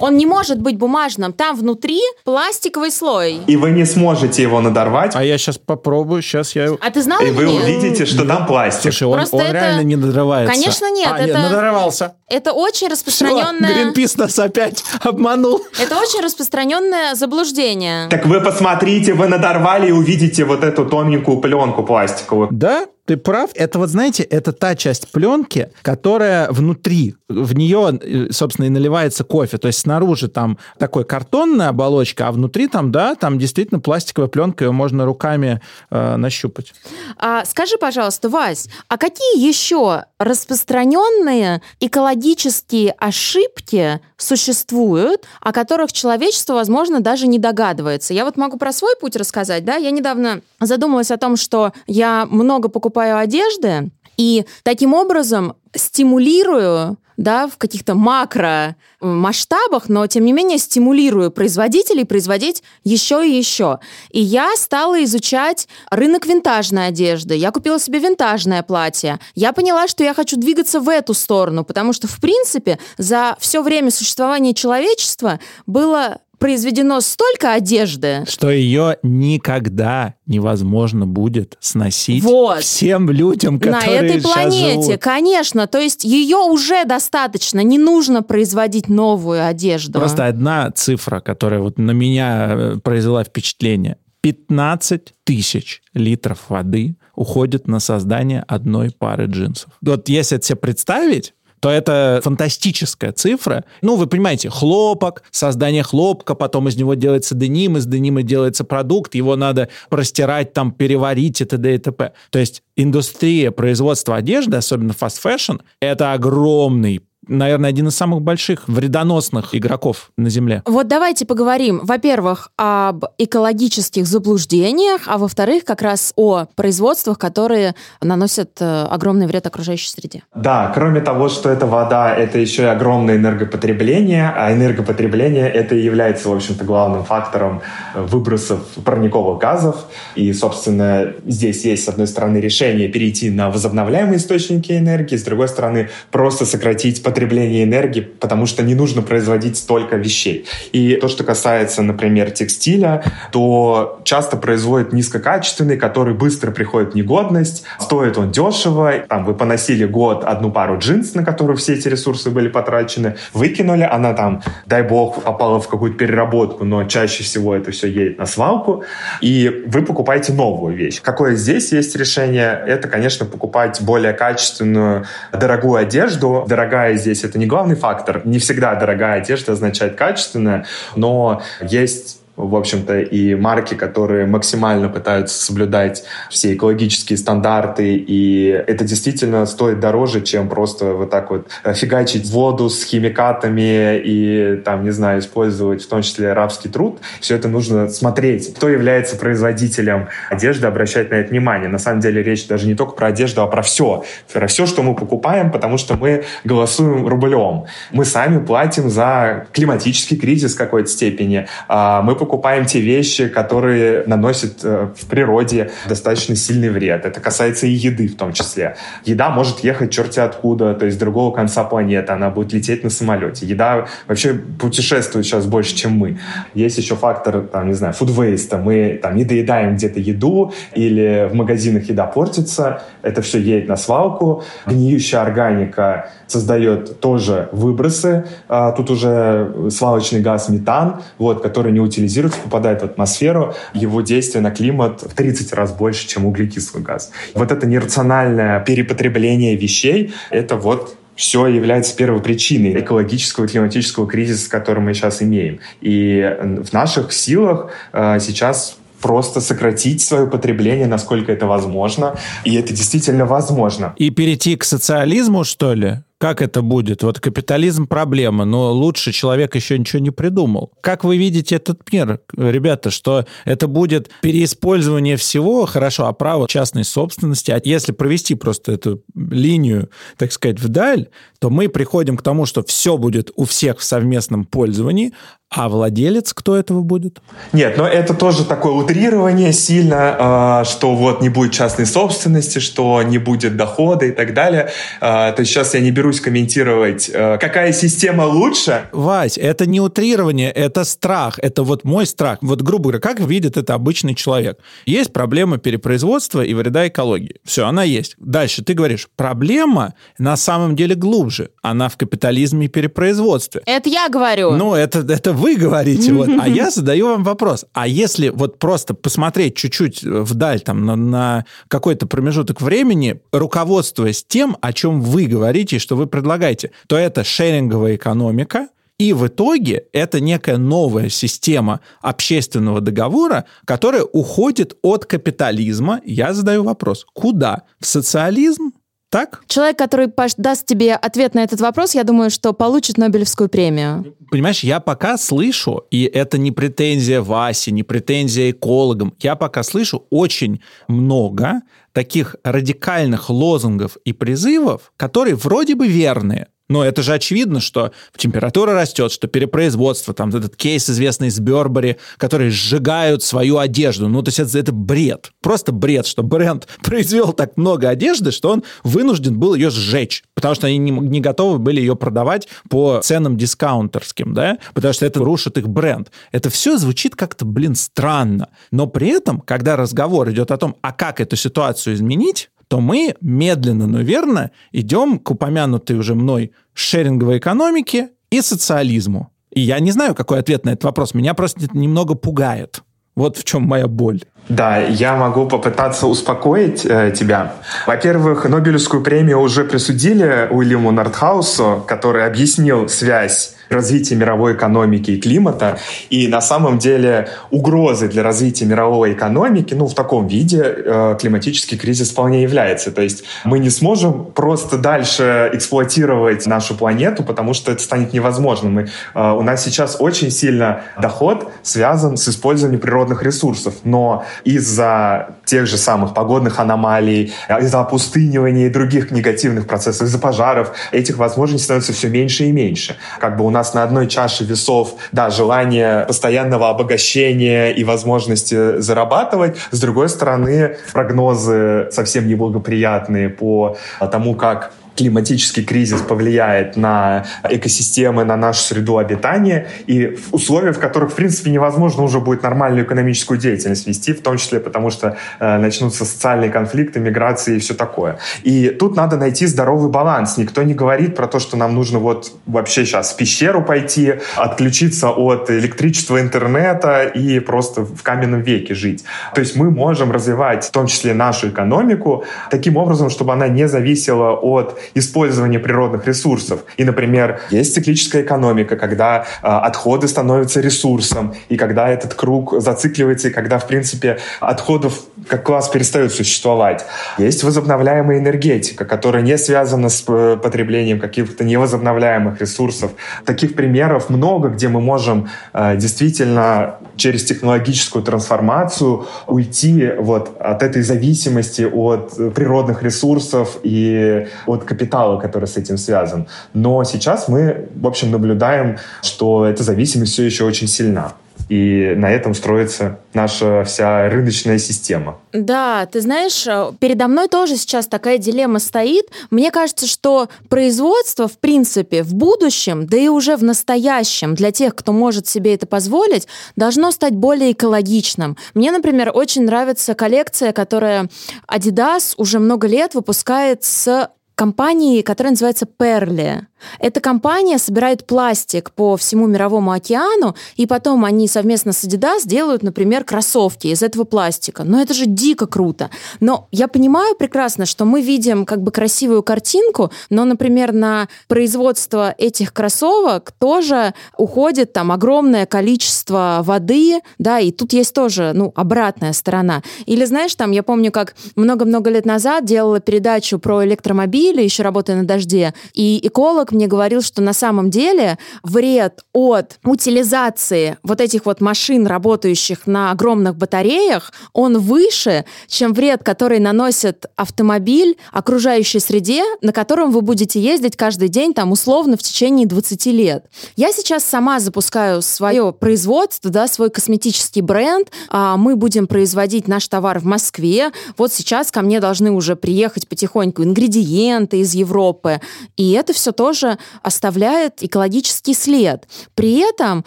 Он не может быть бумажным. Там внутри пластиковый слой. И вы не сможете его надорвать. А я сейчас попробую, сейчас я... А ты знал И вы нет? увидите, что там пластик. Слушай, он, Просто он это- реально не надрывается. Конечно, нет, А, это- надорвался. Это очень Все, распространенное... Гринпис нас опять обманул. Это очень распространенное заблуждение. Так вы посмотрите, вы надорвали и увидите вот эту тоненькую пленку пластиковую. Да, ты прав. Это вот, знаете, это та часть пленки, которая внутри. В нее, э, собственно, и наливается кофе. То есть снаружи там такой картонная оболочка, а внутри там, да, там действительно пластиковая пленка, ее можно руками э, нащупать. А, скажи, пожалуйста, Вась, а какие еще распространенные экологические ошибки существуют, о которых человечество, возможно, даже не догадывается? Я вот могу про свой путь рассказать, да? Я недавно задумалась о том, что я много покупаю одежды, и таким образом стимулирую да, в каких-то макро э, масштабах, но тем не менее стимулирую производителей производить еще и еще. И я стала изучать рынок винтажной одежды. Я купила себе винтажное платье. Я поняла, что я хочу двигаться в эту сторону, потому что, в принципе, за все время существования человечества было произведено столько одежды, Что ее никогда невозможно будет сносить Вот. всем людям, на которые этой щас планете, живут. конечно. То есть ее уже достаточно, не нужно производить новую одежду. Просто одна цифра, которая вот на меня э, произвела впечатление. 15 тысяч литров воды уходит на создание одной пары джинсов. Вот если это себе представить, то это фантастическая цифра. Ну, вы понимаете, хлопок, создание хлопка, потом из него делается деним, из денима делается продукт, его надо простирать, там, переварить и т.д. и т.п. То есть индустрия производства одежды, особенно fast fashion, это огромный наверное, один из самых больших вредоносных игроков на Земле. Вот давайте поговорим, во-первых, об экологических заблуждениях, а во-вторых, как раз о производствах, которые наносят э, огромный вред окружающей среде. Да, кроме того, что это вода, это еще и огромное энергопотребление, а энергопотребление это и является, в общем-то, главным фактором выбросов парниковых газов. И, собственно, здесь есть, с одной стороны, решение перейти на возобновляемые источники энергии, с другой стороны, просто сократить потребление энергии, потому что не нужно производить столько вещей. И то, что касается, например, текстиля, то часто производят низкокачественный, который быстро приходит в негодность, стоит он дешево, там вы поносили год одну пару джинс, на которую все эти ресурсы были потрачены, выкинули, она там, дай бог, попала в какую-то переработку, но чаще всего это все едет на свалку, и вы покупаете новую вещь. Какое здесь есть решение? Это, конечно, покупать более качественную, дорогую одежду. Дорогая здесь это не главный фактор. Не всегда дорогая одежда означает качественная, но есть в общем-то, и марки, которые максимально пытаются соблюдать все экологические стандарты, и это действительно стоит дороже, чем просто вот так вот фигачить воду с химикатами и, там, не знаю, использовать в том числе рабский труд. Все это нужно смотреть. Кто является производителем одежды, обращать на это внимание. На самом деле речь даже не только про одежду, а про все. Про все, что мы покупаем, потому что мы голосуем рублем. Мы сами платим за климатический кризис в какой-то степени. А Мы покупаем те вещи, которые наносят э, в природе достаточно сильный вред. Это касается и еды в том числе. Еда может ехать черти откуда, то есть с другого конца планеты. Она будет лететь на самолете. Еда вообще путешествует сейчас больше, чем мы. Есть еще фактор, там, не знаю, фудвейста. Мы там не доедаем где-то еду или в магазинах еда портится. Это все едет на свалку. Гниющая органика создает тоже выбросы. А, Тут уже свалочный газ метан, вот, который не утилизируется, попадает в атмосферу. Его действие на климат в 30 раз больше, чем углекислый газ. Вот это нерациональное перепотребление вещей, это вот все является первой причиной экологического и климатического кризиса, который мы сейчас имеем. И в наших силах э, сейчас просто сократить свое потребление, насколько это возможно. И это действительно возможно. И перейти к социализму, что ли? Как это будет? Вот капитализм проблема, но лучше человек еще ничего не придумал. Как вы видите этот мир, ребята, что это будет переиспользование всего, хорошо, а право частной собственности, а если провести просто эту линию, так сказать, вдаль, то мы приходим к тому, что все будет у всех в совместном пользовании, а владелец кто этого будет? Нет, но это тоже такое утрирование сильно, а, что вот не будет частной собственности, что не будет дохода и так далее. А, то есть сейчас я не берусь комментировать, а, какая система лучше. Вась, это не утрирование, это страх. Это вот мой страх. Вот, грубо говоря, как видит это обычный человек? Есть проблема перепроизводства и вреда экологии. Все, она есть. Дальше ты говоришь, проблема на самом деле глубже. Она в капитализме и перепроизводстве. Это я говорю. Ну, это, это вы говорите, вот, а я задаю вам вопрос. А если вот просто посмотреть чуть-чуть вдаль, там, на, на какой-то промежуток времени, руководствуясь тем, о чем вы говорите, что вы предлагаете, то это шеринговая экономика, и в итоге это некая новая система общественного договора, которая уходит от капитализма. Я задаю вопрос, куда? В социализм? Так? Человек, который даст тебе ответ на этот вопрос, я думаю, что получит Нобелевскую премию. Понимаешь, я пока слышу, и это не претензия Васе, не претензия экологам, я пока слышу очень много таких радикальных лозунгов и призывов, которые вроде бы верные, но это же очевидно, что температура растет, что перепроизводство, там этот кейс известный с Бербери, которые сжигают свою одежду. Ну, то есть это, это бред. Просто бред, что бренд произвел так много одежды, что он вынужден был ее сжечь, потому что они не, не готовы были ее продавать по ценам дискаунтерским, да, потому что это рушит их бренд. Это все звучит как-то, блин, странно. Но при этом, когда разговор идет о том, а как эту ситуацию изменить, то мы медленно, но верно идем к упомянутой уже мной шеринговой экономике и социализму. И я не знаю, какой ответ на этот вопрос. Меня просто немного пугает. Вот в чем моя боль. Да, я могу попытаться успокоить э, тебя. Во-первых, Нобелевскую премию уже присудили Уильяму Нортхаусу, который объяснил связь развития мировой экономики и климата. И на самом деле угрозы для развития мировой экономики, ну, в таком виде э, климатический кризис вполне является. То есть мы не сможем просто дальше эксплуатировать нашу планету, потому что это станет невозможным. Мы, э, у нас сейчас очень сильно доход связан с использованием природных ресурсов, но из-за тех же самых погодных аномалий, из-за опустынивания и других негативных процессов, из-за пожаров, этих возможностей становится все меньше и меньше. Как бы у нас на одной чаше весов, да, желание постоянного обогащения и возможности зарабатывать, с другой стороны, прогнозы совсем неблагоприятные по тому, как климатический кризис повлияет на экосистемы, на нашу среду обитания, и в условиях, в которых, в принципе, невозможно уже будет нормальную экономическую деятельность вести, в том числе потому, что э, начнутся социальные конфликты, миграции и все такое. И тут надо найти здоровый баланс. Никто не говорит про то, что нам нужно вот вообще сейчас в пещеру пойти, отключиться от электричества, интернета и просто в каменном веке жить. То есть мы можем развивать в том числе нашу экономику таким образом, чтобы она не зависела от использования природных ресурсов. И, например, есть циклическая экономика, когда э, отходы становятся ресурсом, и когда этот круг зацикливается, и когда, в принципе, отходов как класс перестает существовать. Есть возобновляемая энергетика, которая не связана с э, потреблением каких-то невозобновляемых ресурсов. Таких примеров много, где мы можем э, действительно через технологическую трансформацию уйти вот от этой зависимости от природных ресурсов и от капитала, который с этим связан. Но сейчас мы, в общем, наблюдаем, что эта зависимость все еще очень сильна. И на этом строится наша вся рыночная система. Да, ты знаешь, э, передо мной тоже сейчас такая дилемма стоит. Мне кажется, что производство, в принципе, в будущем, да и уже в настоящем, для тех, кто может себе это позволить, должно стать более экологичным. Мне, например, очень нравится коллекция, которая Adidas уже много лет выпускает с компании, которая называется Перли. Эта компания собирает пластик по всему мировому океану, и потом они совместно с Adidas делают, например, кроссовки из этого пластика. Но это же дико круто. Но я понимаю прекрасно, что мы видим как бы красивую картинку, но, например, на производство этих кроссовок тоже уходит там огромное количество воды, да, и тут есть тоже, ну, обратная сторона. Или, знаешь, там, я помню, как много-много лет назад делала передачу про электромобили, еще работая на дожде, и эколог мне говорил, что на самом деле вред от утилизации вот этих вот машин, работающих на огромных батареях, он выше, чем вред, который наносит автомобиль окружающей среде, на котором вы будете ездить каждый день, там, условно, в течение 20 лет. Я сейчас сама запускаю свое производство, да, свой косметический бренд. А мы будем производить наш товар в Москве. Вот сейчас ко мне должны уже приехать потихоньку ингредиенты из Европы. И это все тоже оставляет экологический след. При этом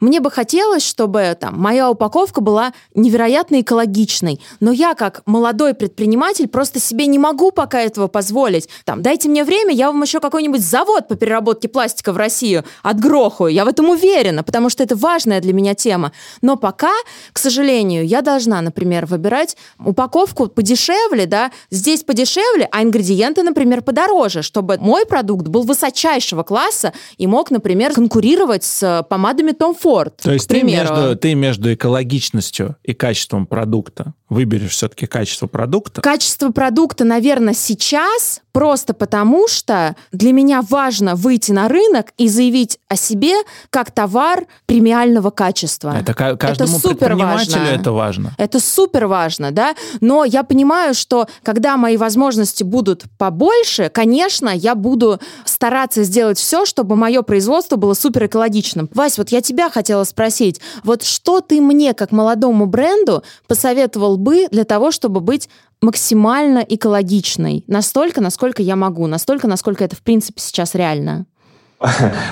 мне бы хотелось, чтобы там, моя упаковка была невероятно экологичной. Но я, как молодой предприниматель, просто себе не могу пока этого позволить. Там, дайте мне время, я вам еще какой-нибудь завод по переработке пластика в Россию отгрохаю. Я в этом уверена, потому что это важная для меня тема. Но пока, к сожалению, я должна, например, выбирать упаковку подешевле, да, здесь подешевле, а ингредиенты, например, подороже, чтобы мой продукт был высочайшего класса и мог, например, конкурировать с помадами Tom Ford. То есть ты между, ты между экологичностью и качеством продукта выберешь все-таки качество продукта? Качество продукта, наверное, сейчас просто потому, что для меня важно выйти на рынок и заявить о себе как товар премиального качества. Это каждому это супер предпринимателю важно. это важно. Это супер важно, да. Но я понимаю, что когда мои возможности будут побольше, конечно, я буду стараться сделать все, чтобы мое производство было супер экологичным. Вась, вот я тебя хотела спросить, вот что ты мне, как молодому бренду, посоветовал бы для того, чтобы быть максимально экологичной? Настолько, насколько я могу, настолько, насколько это, в принципе, сейчас реально.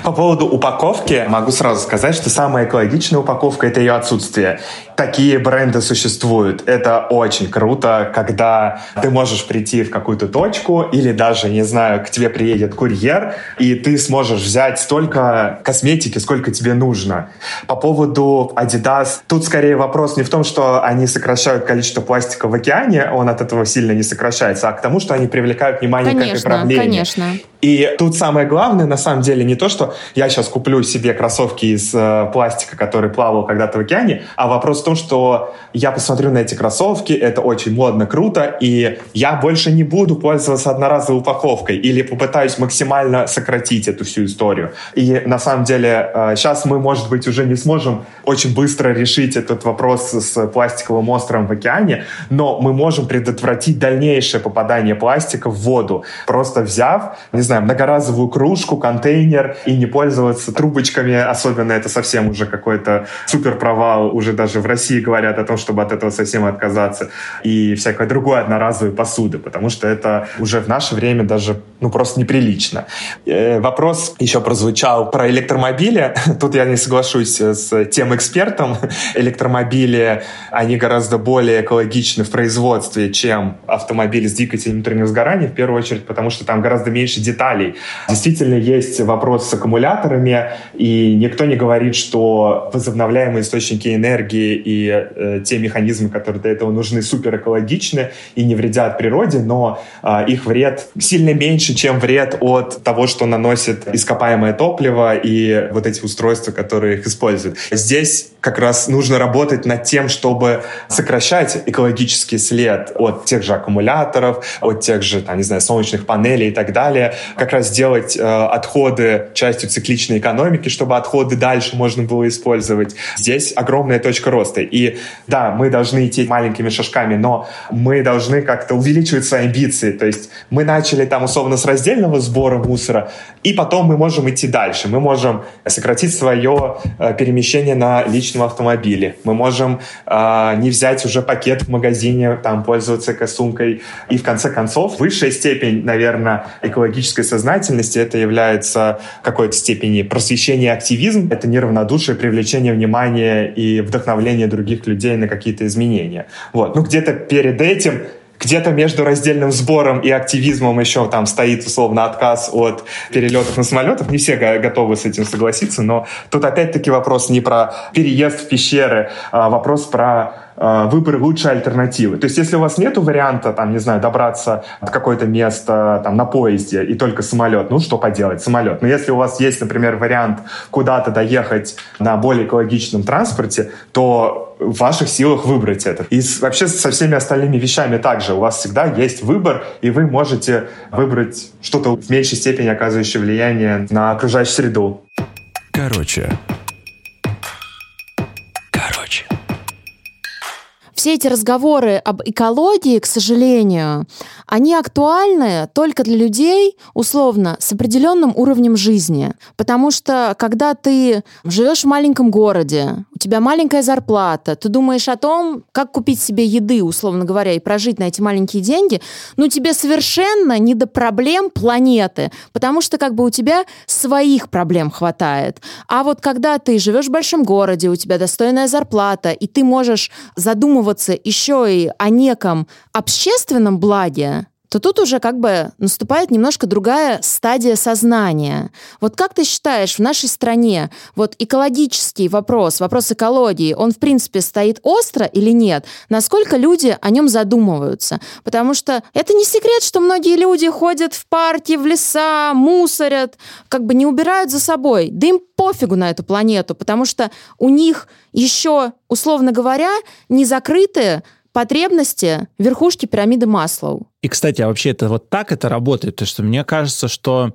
По поводу упаковки могу сразу сказать, что самая экологичная упаковка – это ее отсутствие. Такие бренды существуют. Это очень круто, когда ты можешь прийти в какую-то точку или даже, не знаю, к тебе приедет курьер, и ты сможешь взять столько косметики, сколько тебе нужно. По поводу Adidas, тут скорее вопрос не в том, что они сокращают количество пластика в океане, он от этого сильно не сокращается, а к тому, что они привлекают внимание конечно, к этой проблеме. Конечно, И тут самое главное, на самом деле, не то, что я сейчас куплю себе кроссовки из э, пластика, который плавал когда-то в океане, а вопрос в том, что я посмотрю на эти кроссовки, это очень модно, круто, и я больше не буду пользоваться одноразовой упаковкой или попытаюсь максимально сократить эту всю историю. И на самом деле э, сейчас мы, может быть, уже не сможем очень быстро решить этот вопрос с пластиковым островом в океане, но мы можем предотвратить дальнейшее попадание пластика в воду, просто взяв, не знаю, многоразовую кружку, контейнер и не пользоваться трубочками, особенно это совсем уже какой-то супер провал, уже даже в России говорят о том, чтобы от этого совсем отказаться, и всякой другой одноразовой посуды, потому что это уже в наше время даже ну, просто неприлично. Э, вопрос еще прозвучал про электромобили. Тут я не соглашусь с тем экспертом. Электромобили, они гораздо более экологичны в производстве, чем автомобили с двигателем внутреннего сгорания, в первую очередь, потому что там гораздо меньше деталей. Действительно, есть вопрос с аккумуляторами, и никто не говорит, что возобновляемые источники энергии и э, те механизмы, которые для этого нужны, супер экологичны и не вредят природе, но э, их вред сильно меньше, чем вред от того, что наносит ископаемое топливо и вот эти устройства, которые их используют. Здесь как раз нужно работать над тем, чтобы сокращать экологический след от тех же аккумуляторов, от тех же, там, не знаю, солнечных панелей и так далее, как раз сделать э, отходы частью цикличной экономики, чтобы отходы дальше можно было использовать. Здесь огромная точка роста. И да, мы должны идти маленькими шажками, но мы должны как-то увеличивать свои амбиции. То есть мы начали там условно с раздельного сбора мусора, и потом мы можем идти дальше. Мы можем сократить свое э, перемещение на личном автомобиле. Мы можем э, не взять уже пакет в магазине, там пользоваться эко-сумкой. И в конце концов, высшая степень, наверное, экологической сознательности это является какой-то степени просвещение и активизм. Это неравнодушие, привлечение внимания и вдохновление других людей на какие-то изменения. Вот. Ну, где-то перед этим Где-то между раздельным сбором и активизмом еще там стоит условно отказ от перелетов на самолетах. Не все готовы с этим согласиться, но тут опять-таки вопрос не про переезд в пещеры, а вопрос про Э, выбор лучшей альтернативы. То есть, если у вас нет варианта, там, не знаю, добраться от какое-то место там, на поезде и только самолет, ну, что поделать, самолет. Но если у вас есть, например, вариант куда-то доехать на более экологичном транспорте, то в ваших силах выбрать это. И вообще со всеми остальными вещами также. У вас всегда есть выбор, и вы можете выбрать что-то в меньшей степени оказывающее влияние на окружающую среду. Короче, все эти разговоры об экологии, к сожалению, они актуальны только для людей, условно, с определенным уровнем жизни. Потому что, когда ты живешь в маленьком городе, у тебя маленькая зарплата, ты думаешь о том, как купить себе еды, условно говоря, и прожить на эти маленькие деньги, ну, тебе совершенно не до проблем планеты, потому что как бы у тебя своих проблем хватает. А вот когда ты живешь в большом городе, у тебя достойная зарплата, и ты можешь задумываться задумываться еще и о неком общественном благе, то тут уже как бы наступает немножко другая стадия сознания. Вот как ты считаешь, в нашей стране вот экологический вопрос, вопрос экологии, он в принципе стоит остро или нет? Насколько люди о нем задумываются? Потому что это не секрет, что многие люди ходят в парки, в леса, мусорят, как бы не убирают за собой. Да им пофигу на эту планету, потому что у них еще, условно говоря, не закрыты потребности верхушки пирамиды Маслоу. И, кстати, а вообще это вот так это работает? Потому что мне кажется, что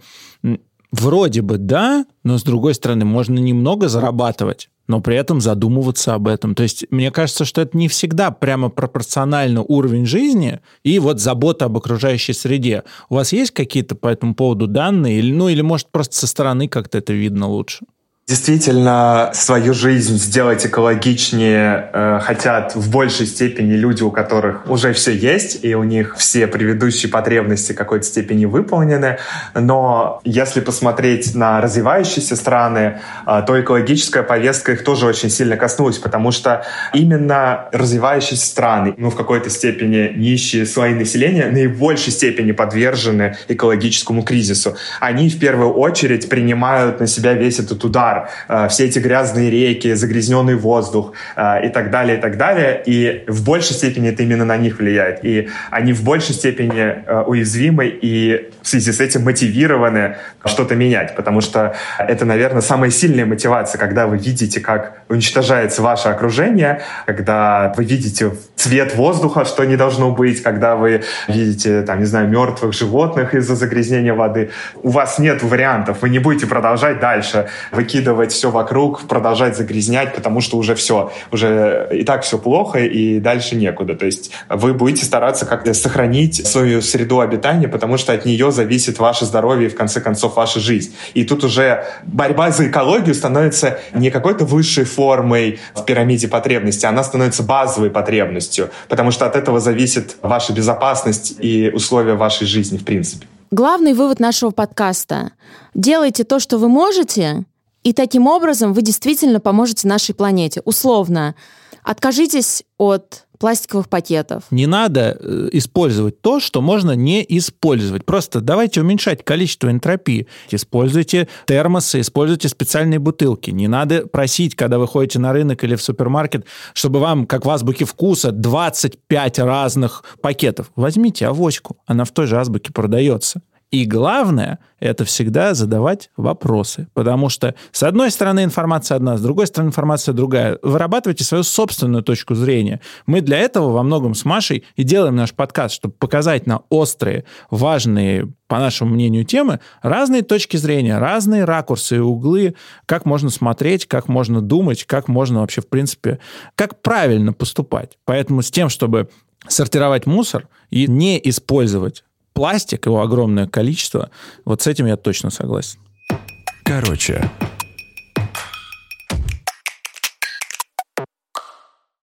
вроде бы да, но с другой стороны можно немного зарабатывать, но при этом задумываться об этом. То есть мне кажется, что это не всегда прямо пропорционально уровень жизни и вот забота об окружающей среде. У вас есть какие-то по этому поводу данные? Ну, или может просто со стороны как-то это видно лучше? Действительно свою жизнь сделать экологичнее э, хотят в большей степени люди, у которых уже все есть, и у них все предыдущие потребности какой-то степени выполнены. Но если посмотреть на развивающиеся страны, э, то экологическая повестка их тоже очень сильно коснулась, потому что именно развивающиеся страны, ну, в какой-то степени нищие слои населения, наибольшей степени подвержены экологическому кризису. Они в первую очередь принимают на себя весь этот удар Э, все эти грязные реки, загрязненный воздух э, и так далее, и так далее. И в большей степени это именно на них влияет. И они в большей степени э, уязвимы и в связи с этим мотивированы что-то менять, потому что это, наверное, самая сильная мотивация, когда вы видите, как уничтожается ваше окружение, когда вы видите цвет воздуха, что не должно быть, когда вы видите, там, не знаю, мертвых животных из-за загрязнения воды. У вас нет вариантов, вы не будете продолжать дальше выкидывать все вокруг, продолжать загрязнять, потому что уже все, уже и так все плохо, и дальше некуда. То есть вы будете стараться как-то сохранить свою среду обитания, потому что от нее зависит ваше здоровье и, в конце концов, ваша жизнь. И тут уже борьба за экологию становится не какой-то высшей формой в пирамиде потребностей, она становится базовой потребностью, потому что от этого зависит ваша безопасность и условия вашей жизни, в принципе. Главный вывод нашего подкаста. Делайте то, что вы можете, и таким образом вы действительно поможете нашей планете. Условно, откажитесь от пластиковых пакетов. Не надо э, использовать то, что можно не использовать. Просто давайте уменьшать количество энтропии. Используйте термосы, используйте специальные бутылки. Не надо просить, когда вы ходите на рынок или в супермаркет, чтобы вам, как в азбуке вкуса, 25 разных пакетов. Возьмите авоську, она в той же азбуке продается. И главное, это всегда задавать вопросы. Потому что, с одной стороны, информация одна, с другой стороны, информация другая. Вырабатывайте свою собственную точку зрения. Мы для этого во многом с Машей и делаем наш подкаст, чтобы показать на острые, важные, по нашему мнению, темы разные точки зрения, разные ракурсы и углы, как можно смотреть, как можно думать, как можно вообще, в принципе, как правильно поступать. Поэтому с тем, чтобы сортировать мусор и не использовать пластик, его огромное количество, вот с этим я точно согласен. Короче,